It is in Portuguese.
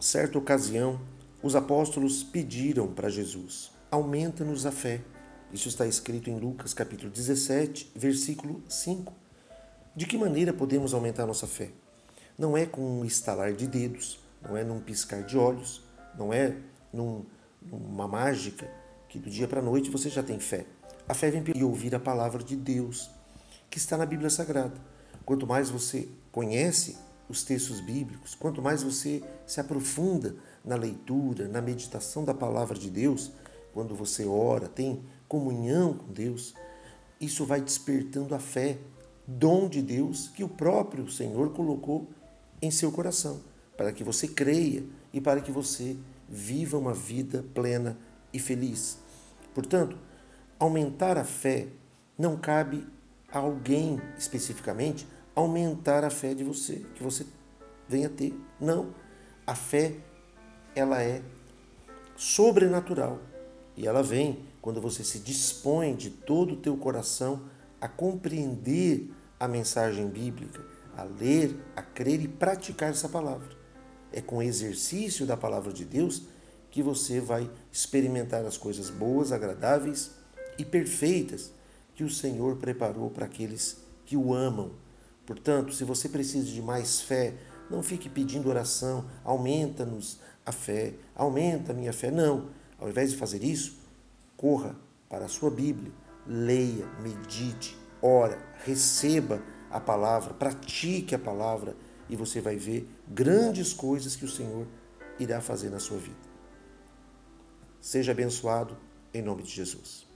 Certa ocasião, os apóstolos pediram para Jesus: aumenta-nos a fé. Isso está escrito em Lucas capítulo 17, versículo 5. De que maneira podemos aumentar nossa fé? Não é com um estalar de dedos, não é num piscar de olhos, não é num, numa mágica que do dia para a noite você já tem fé. A fé vem e ouvir a palavra de Deus, que está na Bíblia Sagrada. Quanto mais você conhece os textos bíblicos, quanto mais você se aprofunda na leitura, na meditação da palavra de Deus, quando você ora, tem comunhão com Deus, isso vai despertando a fé, dom de Deus que o próprio Senhor colocou em seu coração, para que você creia e para que você viva uma vida plena e feliz. Portanto, aumentar a fé não cabe a alguém especificamente aumentar a fé de você, que você venha ter. Não. A fé ela é sobrenatural e ela vem quando você se dispõe de todo o teu coração a compreender a mensagem bíblica, a ler, a crer e praticar essa palavra. É com o exercício da palavra de Deus que você vai experimentar as coisas boas, agradáveis e perfeitas que o Senhor preparou para aqueles que o amam. Portanto, se você precisa de mais fé, não fique pedindo oração, aumenta-nos a fé, aumenta a minha fé. Não. Ao invés de fazer isso, corra para a sua Bíblia, leia, medite, ora, receba a palavra, pratique a palavra e você vai ver grandes coisas que o Senhor irá fazer na sua vida. Seja abençoado em nome de Jesus.